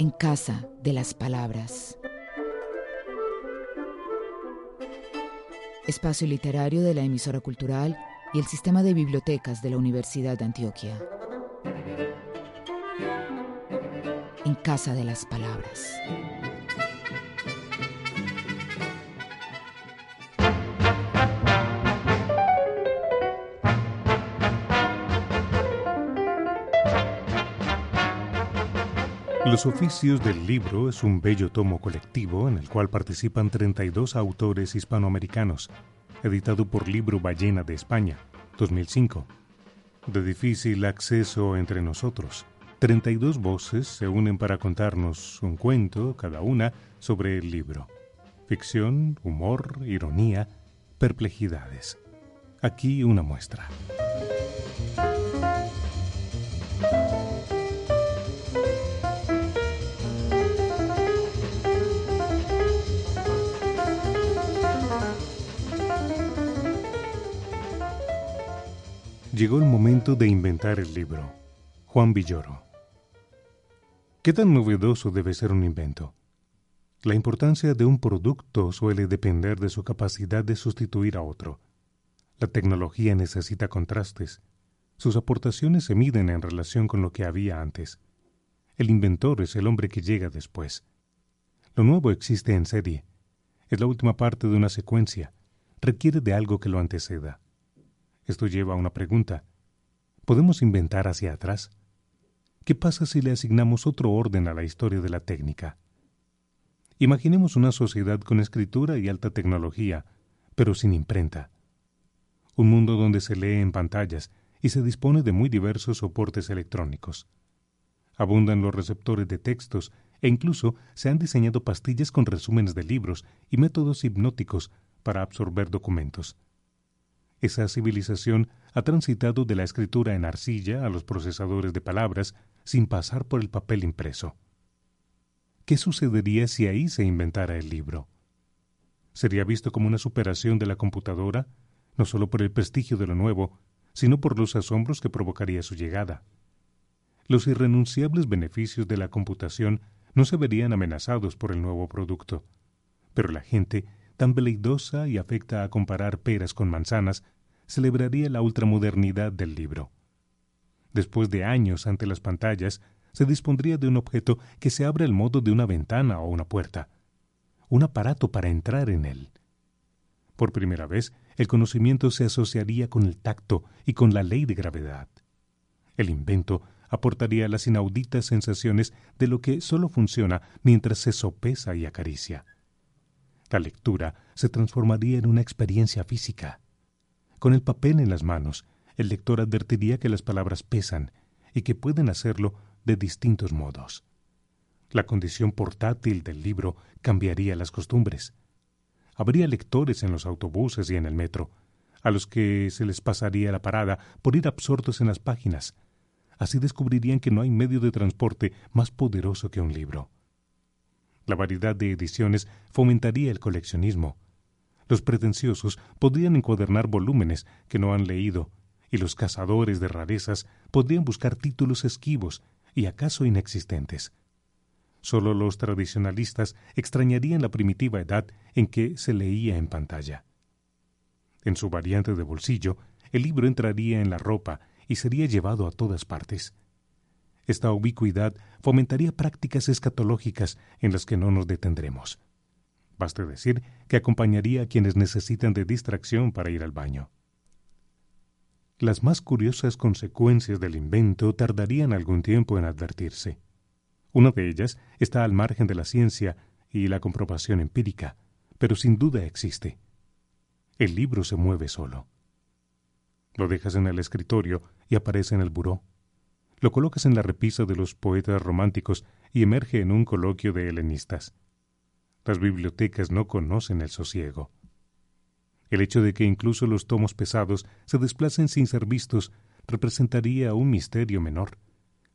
en casa de las palabras. Espacio literario de la emisora cultural y el sistema de bibliotecas de la Universidad de Antioquia. En casa de las palabras. Los oficios del libro es un bello tomo colectivo en el cual participan 32 autores hispanoamericanos, editado por Libro Ballena de España, 2005. De difícil acceso entre nosotros, 32 voces se unen para contarnos un cuento, cada una, sobre el libro. Ficción, humor, ironía, perplejidades. Aquí una muestra. Llegó el momento de inventar el libro. Juan Villoro. ¿Qué tan novedoso debe ser un invento? La importancia de un producto suele depender de su capacidad de sustituir a otro. La tecnología necesita contrastes. Sus aportaciones se miden en relación con lo que había antes. El inventor es el hombre que llega después. Lo nuevo existe en serie. Es la última parte de una secuencia. Requiere de algo que lo anteceda. Esto lleva a una pregunta. ¿Podemos inventar hacia atrás? ¿Qué pasa si le asignamos otro orden a la historia de la técnica? Imaginemos una sociedad con escritura y alta tecnología, pero sin imprenta. Un mundo donde se lee en pantallas y se dispone de muy diversos soportes electrónicos. Abundan los receptores de textos e incluso se han diseñado pastillas con resúmenes de libros y métodos hipnóticos para absorber documentos. Esa civilización ha transitado de la escritura en arcilla a los procesadores de palabras sin pasar por el papel impreso. ¿Qué sucedería si ahí se inventara el libro? ¿Sería visto como una superación de la computadora, no solo por el prestigio de lo nuevo, sino por los asombros que provocaría su llegada? Los irrenunciables beneficios de la computación no se verían amenazados por el nuevo producto, pero la gente tan veleidosa y afecta a comparar peras con manzanas, celebraría la ultramodernidad del libro. Después de años ante las pantallas, se dispondría de un objeto que se abre al modo de una ventana o una puerta, un aparato para entrar en él. Por primera vez, el conocimiento se asociaría con el tacto y con la ley de gravedad. El invento aportaría las inauditas sensaciones de lo que solo funciona mientras se sopesa y acaricia. La lectura se transformaría en una experiencia física. Con el papel en las manos, el lector advertiría que las palabras pesan y que pueden hacerlo de distintos modos. La condición portátil del libro cambiaría las costumbres. Habría lectores en los autobuses y en el metro, a los que se les pasaría la parada por ir absortos en las páginas. Así descubrirían que no hay medio de transporte más poderoso que un libro. La variedad de ediciones fomentaría el coleccionismo. Los pretenciosos podrían encuadernar volúmenes que no han leído, y los cazadores de rarezas podrían buscar títulos esquivos y acaso inexistentes. Solo los tradicionalistas extrañarían la primitiva edad en que se leía en pantalla. En su variante de bolsillo, el libro entraría en la ropa y sería llevado a todas partes. Esta ubicuidad fomentaría prácticas escatológicas en las que no nos detendremos. Baste decir que acompañaría a quienes necesitan de distracción para ir al baño. Las más curiosas consecuencias del invento tardarían algún tiempo en advertirse. Una de ellas está al margen de la ciencia y la comprobación empírica, pero sin duda existe. El libro se mueve solo. Lo dejas en el escritorio y aparece en el buró. Lo colocas en la repisa de los poetas románticos y emerge en un coloquio de helenistas. Las bibliotecas no conocen el sosiego. El hecho de que incluso los tomos pesados se desplacen sin ser vistos representaría un misterio menor,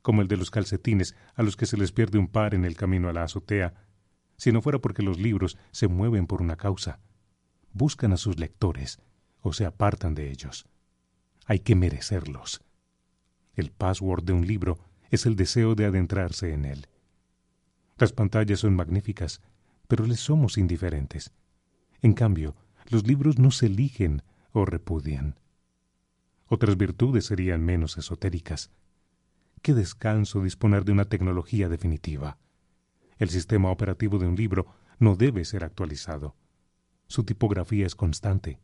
como el de los calcetines a los que se les pierde un par en el camino a la azotea, si no fuera porque los libros se mueven por una causa, buscan a sus lectores o se apartan de ellos. Hay que merecerlos. El password de un libro es el deseo de adentrarse en él. Las pantallas son magníficas, pero les somos indiferentes. En cambio, los libros no se eligen o repudian. Otras virtudes serían menos esotéricas. Qué descanso disponer de una tecnología definitiva. El sistema operativo de un libro no debe ser actualizado. Su tipografía es constante.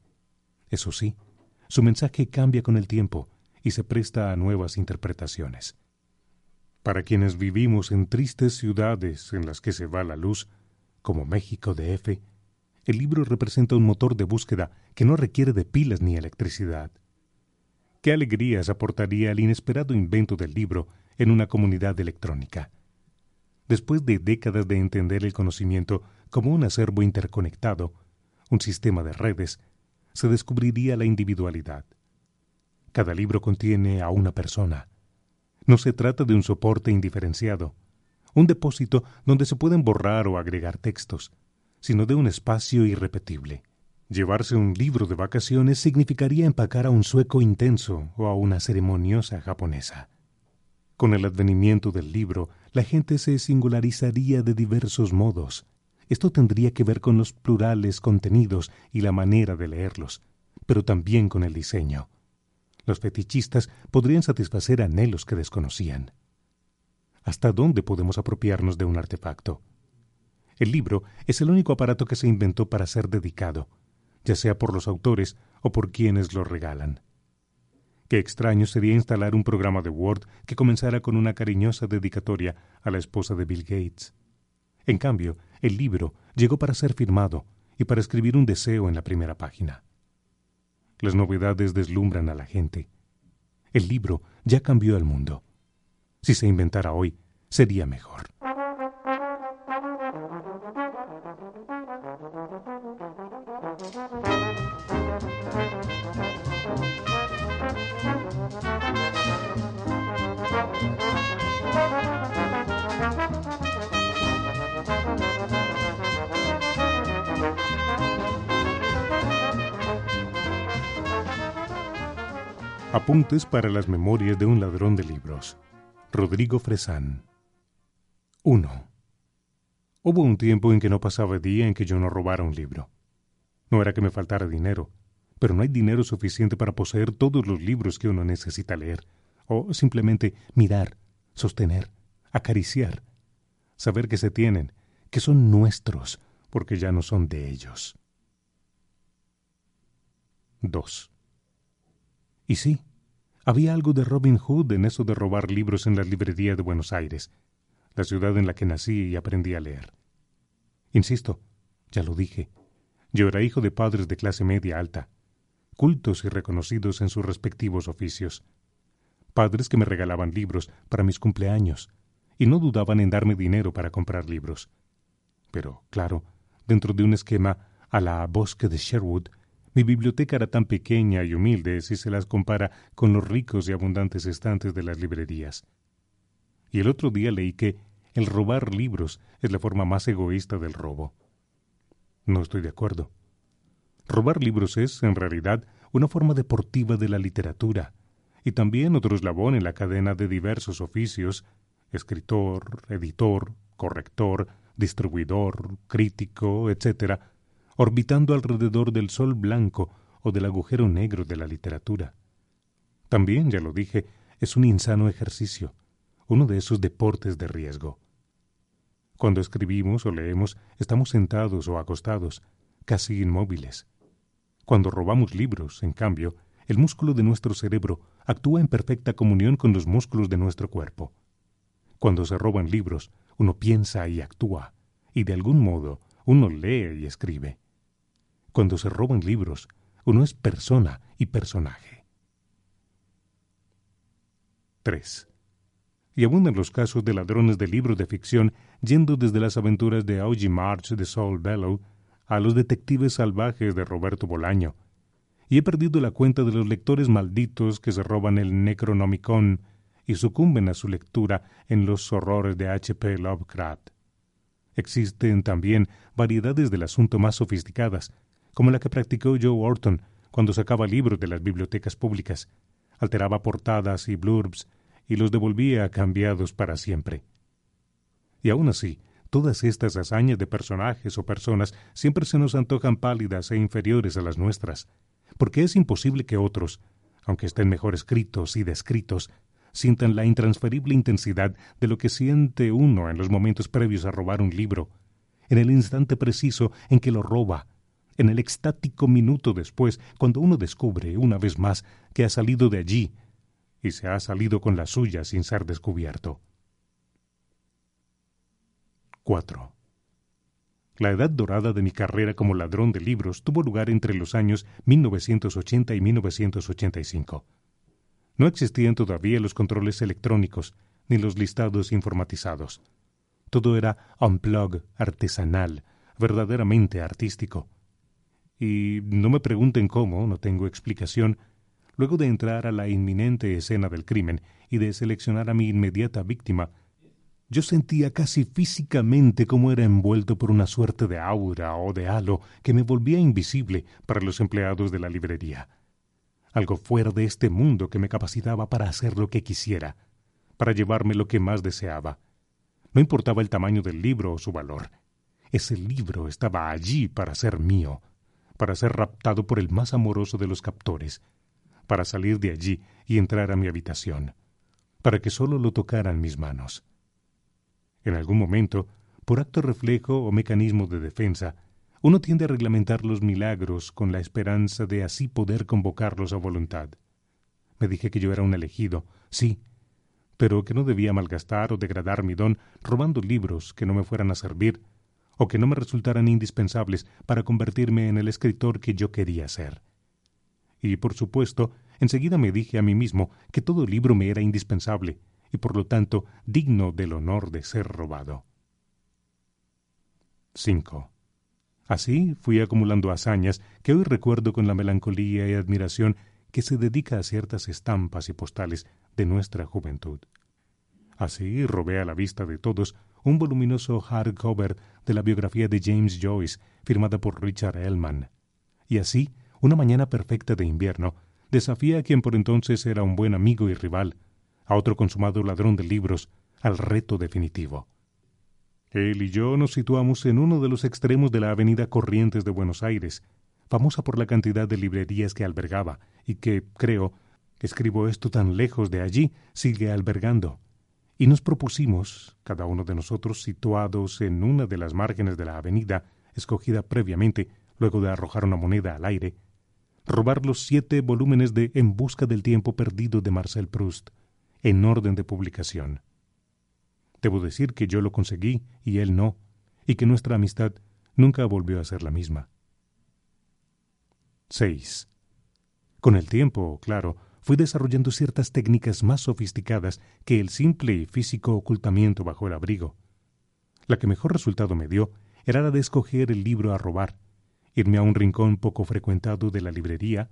Eso sí, su mensaje cambia con el tiempo y se presta a nuevas interpretaciones. Para quienes vivimos en tristes ciudades en las que se va la luz, como México DF, el libro representa un motor de búsqueda que no requiere de pilas ni electricidad. ¿Qué alegrías aportaría el inesperado invento del libro en una comunidad electrónica? Después de décadas de entender el conocimiento como un acervo interconectado, un sistema de redes, se descubriría la individualidad. Cada libro contiene a una persona. No se trata de un soporte indiferenciado, un depósito donde se pueden borrar o agregar textos, sino de un espacio irrepetible. Llevarse un libro de vacaciones significaría empacar a un sueco intenso o a una ceremoniosa japonesa. Con el advenimiento del libro, la gente se singularizaría de diversos modos. Esto tendría que ver con los plurales contenidos y la manera de leerlos, pero también con el diseño. Los fetichistas podrían satisfacer anhelos que desconocían. ¿Hasta dónde podemos apropiarnos de un artefacto? El libro es el único aparato que se inventó para ser dedicado, ya sea por los autores o por quienes lo regalan. Qué extraño sería instalar un programa de Word que comenzara con una cariñosa dedicatoria a la esposa de Bill Gates. En cambio, el libro llegó para ser firmado y para escribir un deseo en la primera página. Las novedades deslumbran a la gente. El libro ya cambió el mundo. Si se inventara hoy, sería mejor. Apuntes para las memorias de un ladrón de libros. Rodrigo Fresán. 1. Hubo un tiempo en que no pasaba día en que yo no robara un libro. No era que me faltara dinero, pero no hay dinero suficiente para poseer todos los libros que uno necesita leer, o simplemente mirar, sostener, acariciar, saber que se tienen, que son nuestros, porque ya no son de ellos. 2. Y sí, había algo de Robin Hood en eso de robar libros en la librería de Buenos Aires, la ciudad en la que nací y aprendí a leer. Insisto, ya lo dije, yo era hijo de padres de clase media alta, cultos y reconocidos en sus respectivos oficios, padres que me regalaban libros para mis cumpleaños y no dudaban en darme dinero para comprar libros. Pero, claro, dentro de un esquema a la Bosque de Sherwood, mi biblioteca era tan pequeña y humilde si se las compara con los ricos y abundantes estantes de las librerías. Y el otro día leí que el robar libros es la forma más egoísta del robo. No estoy de acuerdo. Robar libros es, en realidad, una forma deportiva de la literatura, y también otro eslabón en la cadena de diversos oficios escritor, editor, corrector, distribuidor, crítico, etc., orbitando alrededor del sol blanco o del agujero negro de la literatura. También, ya lo dije, es un insano ejercicio, uno de esos deportes de riesgo. Cuando escribimos o leemos, estamos sentados o acostados, casi inmóviles. Cuando robamos libros, en cambio, el músculo de nuestro cerebro actúa en perfecta comunión con los músculos de nuestro cuerpo. Cuando se roban libros, uno piensa y actúa, y de algún modo uno lee y escribe. Cuando se roban libros, uno es persona y personaje. 3. y abundan los casos de ladrones de libros de ficción yendo desde las aventuras de Augie March de Saul Bellow a los detectives salvajes de Roberto Bolaño. Y he perdido la cuenta de los lectores malditos que se roban el Necronomicon y sucumben a su lectura en los horrores de H. P. Lovecraft. Existen también variedades del asunto más sofisticadas, como la que practicó Joe Orton cuando sacaba libros de las bibliotecas públicas, alteraba portadas y blurbs y los devolvía cambiados para siempre. Y aún así, todas estas hazañas de personajes o personas siempre se nos antojan pálidas e inferiores a las nuestras, porque es imposible que otros, aunque estén mejor escritos y descritos, sientan la intransferible intensidad de lo que siente uno en los momentos previos a robar un libro, en el instante preciso en que lo roba, en el extático minuto después, cuando uno descubre, una vez más, que ha salido de allí y se ha salido con la suya sin ser descubierto. 4. La edad dorada de mi carrera como ladrón de libros tuvo lugar entre los años 1980 y 1985. No existían todavía los controles electrónicos ni los listados informatizados. Todo era unplug, artesanal, verdaderamente artístico. Y no me pregunten cómo, no tengo explicación, luego de entrar a la inminente escena del crimen y de seleccionar a mi inmediata víctima, yo sentía casi físicamente cómo era envuelto por una suerte de aura o de halo que me volvía invisible para los empleados de la librería algo fuera de este mundo que me capacitaba para hacer lo que quisiera, para llevarme lo que más deseaba. No importaba el tamaño del libro o su valor. Ese libro estaba allí para ser mío, para ser raptado por el más amoroso de los captores, para salir de allí y entrar a mi habitación, para que sólo lo tocaran mis manos. En algún momento, por acto reflejo o mecanismo de defensa, uno tiende a reglamentar los milagros con la esperanza de así poder convocarlos a voluntad. Me dije que yo era un elegido, sí, pero que no debía malgastar o degradar mi don robando libros que no me fueran a servir o que no me resultaran indispensables para convertirme en el escritor que yo quería ser. Y, por supuesto, enseguida me dije a mí mismo que todo libro me era indispensable y, por lo tanto, digno del honor de ser robado. 5. Así fui acumulando hazañas que hoy recuerdo con la melancolía y admiración que se dedica a ciertas estampas y postales de nuestra juventud. Así robé a la vista de todos un voluminoso hardcover de la biografía de James Joyce, firmada por Richard Ellman. Y así, una mañana perfecta de invierno, desafié a quien por entonces era un buen amigo y rival, a otro consumado ladrón de libros, al reto definitivo. Él y yo nos situamos en uno de los extremos de la avenida Corrientes de Buenos Aires, famosa por la cantidad de librerías que albergaba y que, creo, escribo esto tan lejos de allí, sigue albergando. Y nos propusimos, cada uno de nosotros situados en una de las márgenes de la avenida, escogida previamente, luego de arrojar una moneda al aire, robar los siete volúmenes de En busca del tiempo perdido de Marcel Proust, en orden de publicación. Debo decir que yo lo conseguí y él no, y que nuestra amistad nunca volvió a ser la misma. 6. Con el tiempo, claro, fui desarrollando ciertas técnicas más sofisticadas que el simple y físico ocultamiento bajo el abrigo. La que mejor resultado me dio era la de escoger el libro a robar, irme a un rincón poco frecuentado de la librería,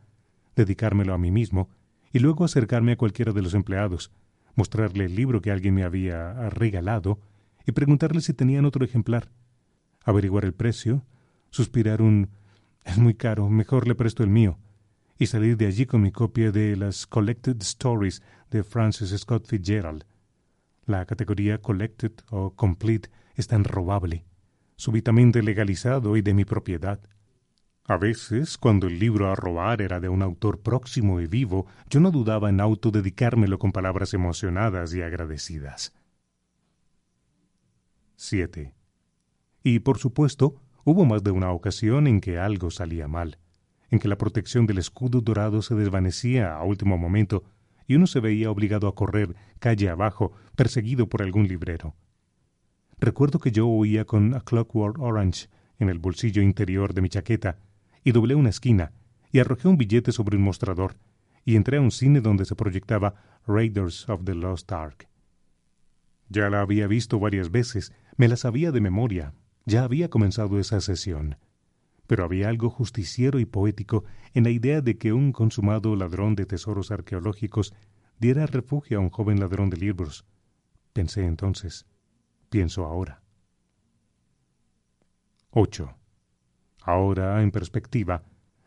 dedicármelo a mí mismo y luego acercarme a cualquiera de los empleados, mostrarle el libro que alguien me había regalado y preguntarle si tenían otro ejemplar, averiguar el precio, suspirar un es muy caro, mejor le presto el mío, y salir de allí con mi copia de las Collected Stories de Francis Scott Fitzgerald. La categoría Collected o Complete es tan robable, súbitamente legalizado y de mi propiedad. A veces, cuando el libro a robar era de un autor próximo y vivo, yo no dudaba en autodedicármelo con palabras emocionadas y agradecidas. 7. Y, por supuesto, hubo más de una ocasión en que algo salía mal, en que la protección del escudo dorado se desvanecía a último momento y uno se veía obligado a correr calle abajo, perseguido por algún librero. Recuerdo que yo oía con A Clockwork Orange en el bolsillo interior de mi chaqueta y doblé una esquina y arrojé un billete sobre un mostrador y entré a un cine donde se proyectaba Raiders of the Lost Ark. Ya la había visto varias veces, me la sabía de memoria, ya había comenzado esa sesión. Pero había algo justiciero y poético en la idea de que un consumado ladrón de tesoros arqueológicos diera refugio a un joven ladrón de libros. Pensé entonces, pienso ahora. 8. Ahora, en perspectiva,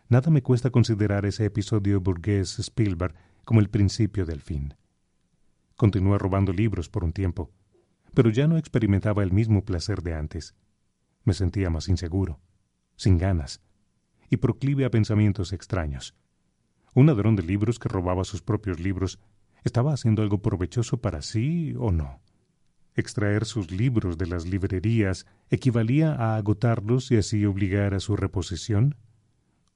nada me cuesta considerar ese episodio burgués Spielberg como el principio del fin. Continué robando libros por un tiempo, pero ya no experimentaba el mismo placer de antes. Me sentía más inseguro, sin ganas, y proclive a pensamientos extraños. Un ladrón de libros que robaba sus propios libros estaba haciendo algo provechoso para sí o no. Extraer sus libros de las librerías equivalía a agotarlos y así obligar a su reposición.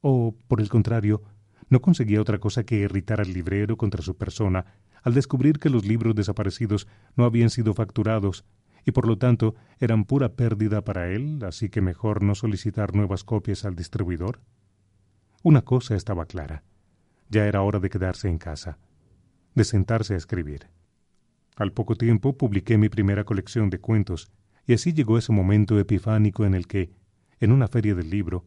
O, por el contrario, no conseguía otra cosa que irritar al librero contra su persona al descubrir que los libros desaparecidos no habían sido facturados y por lo tanto eran pura pérdida para él, así que mejor no solicitar nuevas copias al distribuidor? Una cosa estaba clara. Ya era hora de quedarse en casa, de sentarse a escribir. Al poco tiempo publiqué mi primera colección de cuentos, y así llegó ese momento epifánico en el que, en una feria del libro,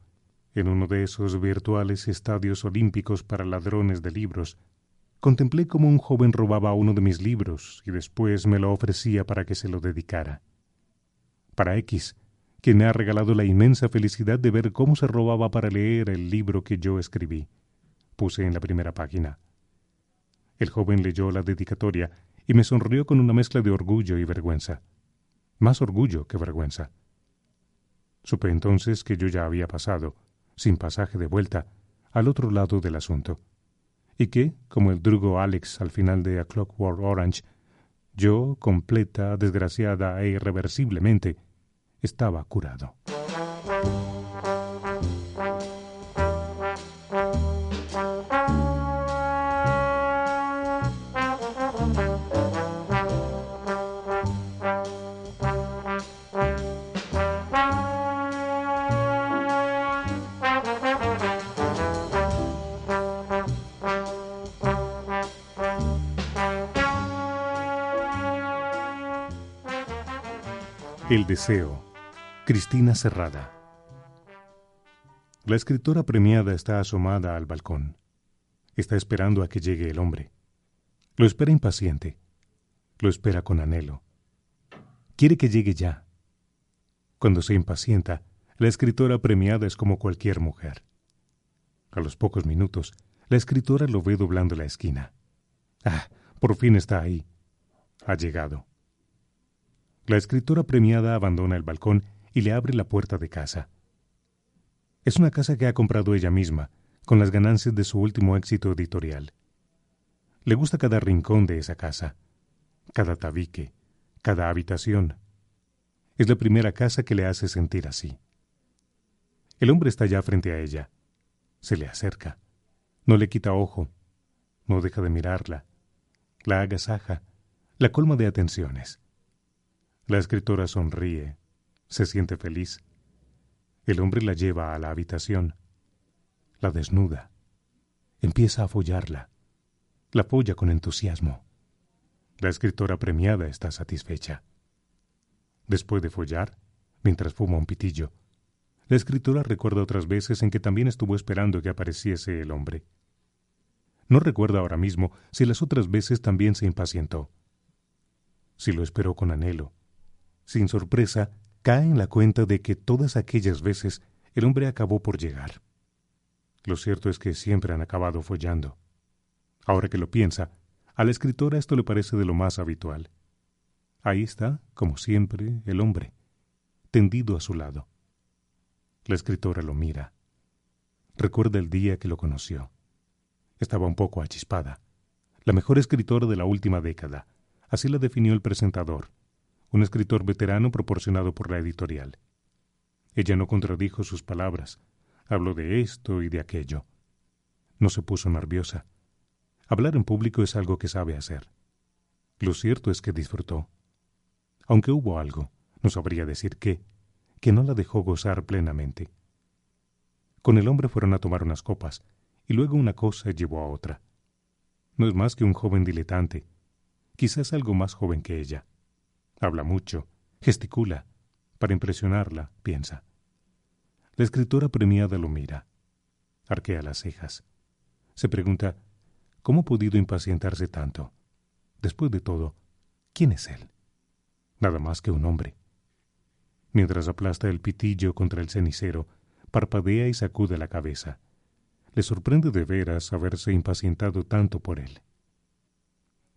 en uno de esos virtuales estadios olímpicos para ladrones de libros, Contemplé cómo un joven robaba uno de mis libros y después me lo ofrecía para que se lo dedicara. Para X, quien me ha regalado la inmensa felicidad de ver cómo se robaba para leer el libro que yo escribí. Puse en la primera página. El joven leyó la dedicatoria y me sonrió con una mezcla de orgullo y vergüenza. Más orgullo que vergüenza. Supe entonces que yo ya había pasado, sin pasaje de vuelta, al otro lado del asunto y que, como el drugo Alex al final de A Clockwork Orange, yo, completa, desgraciada e irreversiblemente, estaba curado. Deseo. Cristina Cerrada. La escritora premiada está asomada al balcón. Está esperando a que llegue el hombre. Lo espera impaciente. Lo espera con anhelo. Quiere que llegue ya. Cuando se impacienta, la escritora premiada es como cualquier mujer. A los pocos minutos, la escritora lo ve doblando la esquina. Ah, por fin está ahí. Ha llegado. La escritora premiada abandona el balcón y le abre la puerta de casa. Es una casa que ha comprado ella misma, con las ganancias de su último éxito editorial. Le gusta cada rincón de esa casa, cada tabique, cada habitación. Es la primera casa que le hace sentir así. El hombre está ya frente a ella. Se le acerca. No le quita ojo. No deja de mirarla. La agasaja. La colma de atenciones. La escritora sonríe, se siente feliz. El hombre la lleva a la habitación, la desnuda, empieza a follarla, la folla con entusiasmo. La escritora premiada está satisfecha. Después de follar, mientras fuma un pitillo, la escritora recuerda otras veces en que también estuvo esperando que apareciese el hombre. No recuerda ahora mismo si las otras veces también se impacientó. Si lo esperó con anhelo, sin sorpresa, cae en la cuenta de que todas aquellas veces el hombre acabó por llegar. Lo cierto es que siempre han acabado follando. Ahora que lo piensa, a la escritora esto le parece de lo más habitual. Ahí está, como siempre, el hombre, tendido a su lado. La escritora lo mira. Recuerda el día que lo conoció. Estaba un poco achispada. La mejor escritora de la última década. Así la definió el presentador un escritor veterano proporcionado por la editorial. Ella no contradijo sus palabras, habló de esto y de aquello. No se puso nerviosa. Hablar en público es algo que sabe hacer. Lo cierto es que disfrutó. Aunque hubo algo, no sabría decir qué, que no la dejó gozar plenamente. Con el hombre fueron a tomar unas copas, y luego una cosa llevó a otra. No es más que un joven diletante, quizás algo más joven que ella Habla mucho, gesticula, para impresionarla, piensa. La escritora premiada lo mira, arquea las cejas. Se pregunta, ¿cómo ha podido impacientarse tanto? Después de todo, ¿quién es él? Nada más que un hombre. Mientras aplasta el pitillo contra el cenicero, parpadea y sacude la cabeza. Le sorprende de veras haberse impacientado tanto por él.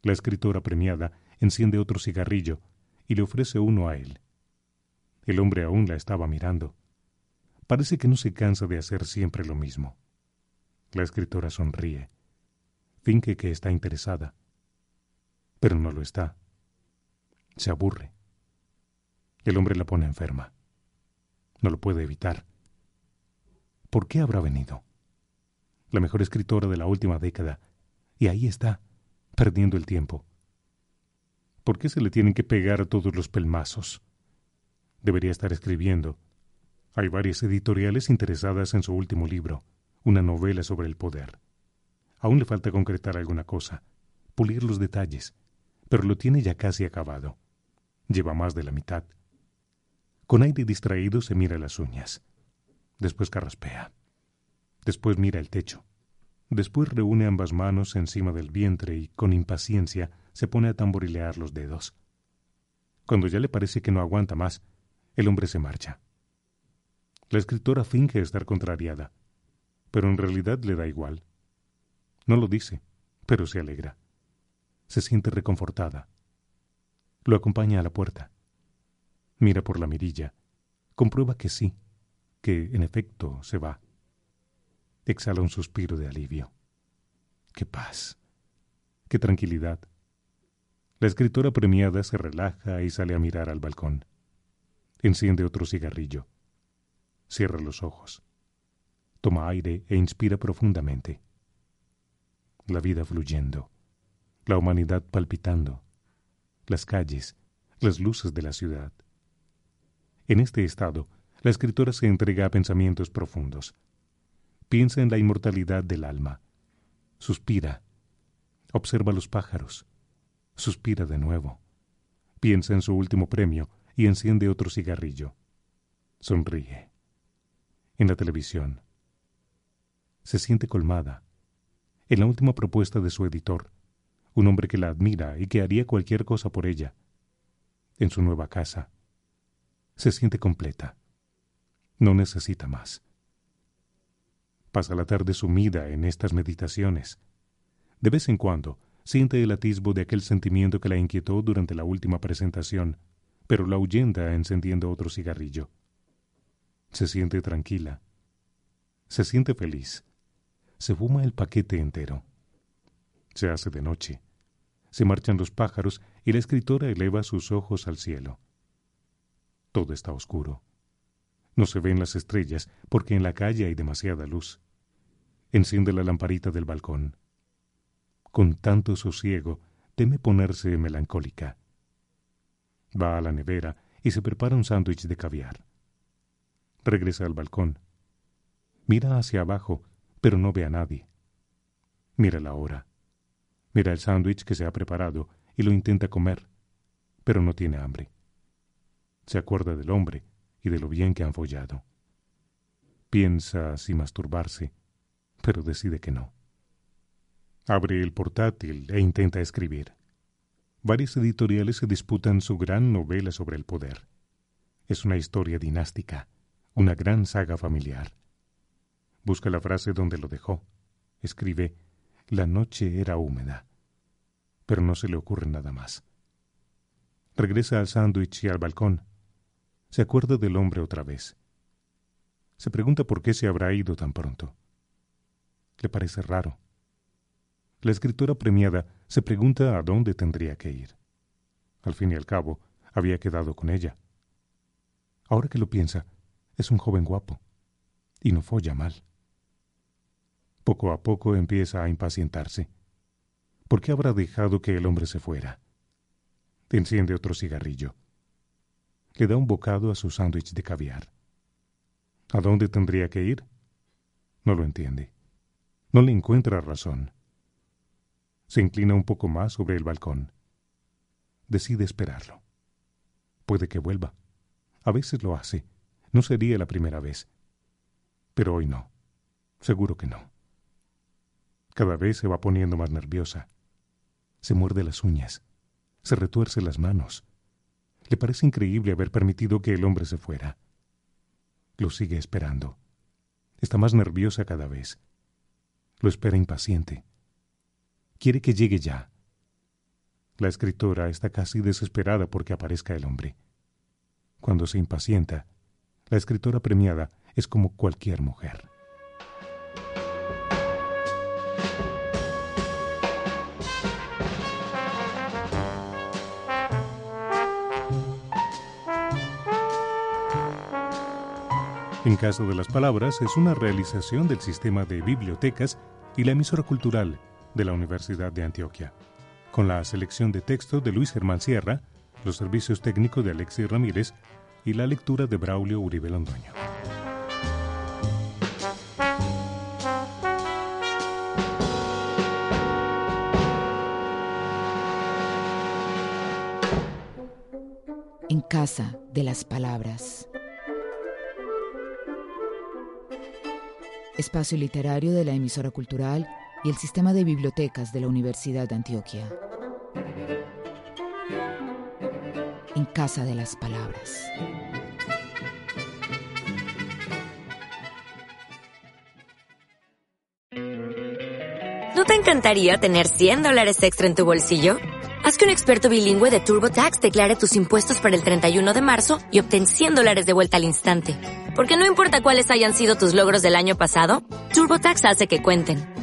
La escritora premiada enciende otro cigarrillo y le ofrece uno a él. El hombre aún la estaba mirando. Parece que no se cansa de hacer siempre lo mismo. La escritora sonríe. Finge que está interesada. Pero no lo está. Se aburre. El hombre la pone enferma. No lo puede evitar. ¿Por qué habrá venido? La mejor escritora de la última década. Y ahí está, perdiendo el tiempo. ¿Por qué se le tienen que pegar a todos los pelmazos? Debería estar escribiendo. Hay varias editoriales interesadas en su último libro, una novela sobre el poder. Aún le falta concretar alguna cosa, pulir los detalles, pero lo tiene ya casi acabado. Lleva más de la mitad. Con aire distraído se mira las uñas. Después carraspea. Después mira el techo. Después reúne ambas manos encima del vientre y, con impaciencia, se pone a tamborilear los dedos. Cuando ya le parece que no aguanta más, el hombre se marcha. La escritora finge estar contrariada, pero en realidad le da igual. No lo dice, pero se alegra. Se siente reconfortada. Lo acompaña a la puerta. Mira por la mirilla. Comprueba que sí, que en efecto se va. Exhala un suspiro de alivio. ¡Qué paz! ¡Qué tranquilidad! La escritora premiada se relaja y sale a mirar al balcón. Enciende otro cigarrillo. Cierra los ojos. Toma aire e inspira profundamente. La vida fluyendo. La humanidad palpitando. Las calles, las luces de la ciudad. En este estado, la escritora se entrega a pensamientos profundos. Piensa en la inmortalidad del alma. Suspira. Observa los pájaros Suspira de nuevo. Piensa en su último premio y enciende otro cigarrillo. Sonríe. En la televisión. Se siente colmada. En la última propuesta de su editor, un hombre que la admira y que haría cualquier cosa por ella. En su nueva casa. Se siente completa. No necesita más. Pasa la tarde sumida en estas meditaciones. De vez en cuando siente el atisbo de aquel sentimiento que la inquietó durante la última presentación, pero la ahuyenta encendiendo otro cigarrillo. Se siente tranquila. Se siente feliz. Se fuma el paquete entero. Se hace de noche. Se marchan los pájaros y la escritora eleva sus ojos al cielo. Todo está oscuro. No se ven las estrellas porque en la calle hay demasiada luz. Enciende la lamparita del balcón con tanto sosiego, teme ponerse melancólica. Va a la nevera y se prepara un sándwich de caviar. Regresa al balcón. Mira hacia abajo, pero no ve a nadie. Mira la hora. Mira el sándwich que se ha preparado y lo intenta comer, pero no tiene hambre. Se acuerda del hombre y de lo bien que han follado. Piensa si masturbarse, pero decide que no. Abre el portátil e intenta escribir. Varias editoriales se disputan su gran novela sobre el poder. Es una historia dinástica, una gran saga familiar. Busca la frase donde lo dejó. Escribe, la noche era húmeda. Pero no se le ocurre nada más. Regresa al sándwich y al balcón. Se acuerda del hombre otra vez. Se pregunta por qué se habrá ido tan pronto. Le parece raro la escritora premiada se pregunta a dónde tendría que ir. Al fin y al cabo, había quedado con ella. Ahora que lo piensa, es un joven guapo y no folla mal. Poco a poco empieza a impacientarse. ¿Por qué habrá dejado que el hombre se fuera? Enciende otro cigarrillo. Le da un bocado a su sándwich de caviar. ¿A dónde tendría que ir? No lo entiende. No le encuentra razón. Se inclina un poco más sobre el balcón. Decide esperarlo. Puede que vuelva. A veces lo hace. No sería la primera vez. Pero hoy no. Seguro que no. Cada vez se va poniendo más nerviosa. Se muerde las uñas. Se retuerce las manos. Le parece increíble haber permitido que el hombre se fuera. Lo sigue esperando. Está más nerviosa cada vez. Lo espera impaciente. Quiere que llegue ya. La escritora está casi desesperada porque aparezca el hombre. Cuando se impacienta, la escritora premiada es como cualquier mujer. En caso de las palabras, es una realización del sistema de bibliotecas y la emisora cultural de la Universidad de Antioquia, con la selección de texto de Luis Germán Sierra, los servicios técnicos de Alexis Ramírez y la lectura de Braulio Uribe Londoño. En casa de las palabras. espacio literario de la emisora cultural y el sistema de bibliotecas de la Universidad de Antioquia. En Casa de las Palabras. ¿No te encantaría tener 100 dólares extra en tu bolsillo? Haz que un experto bilingüe de TurboTax declare tus impuestos para el 31 de marzo y obtén 100 dólares de vuelta al instante. Porque no importa cuáles hayan sido tus logros del año pasado, TurboTax hace que cuenten.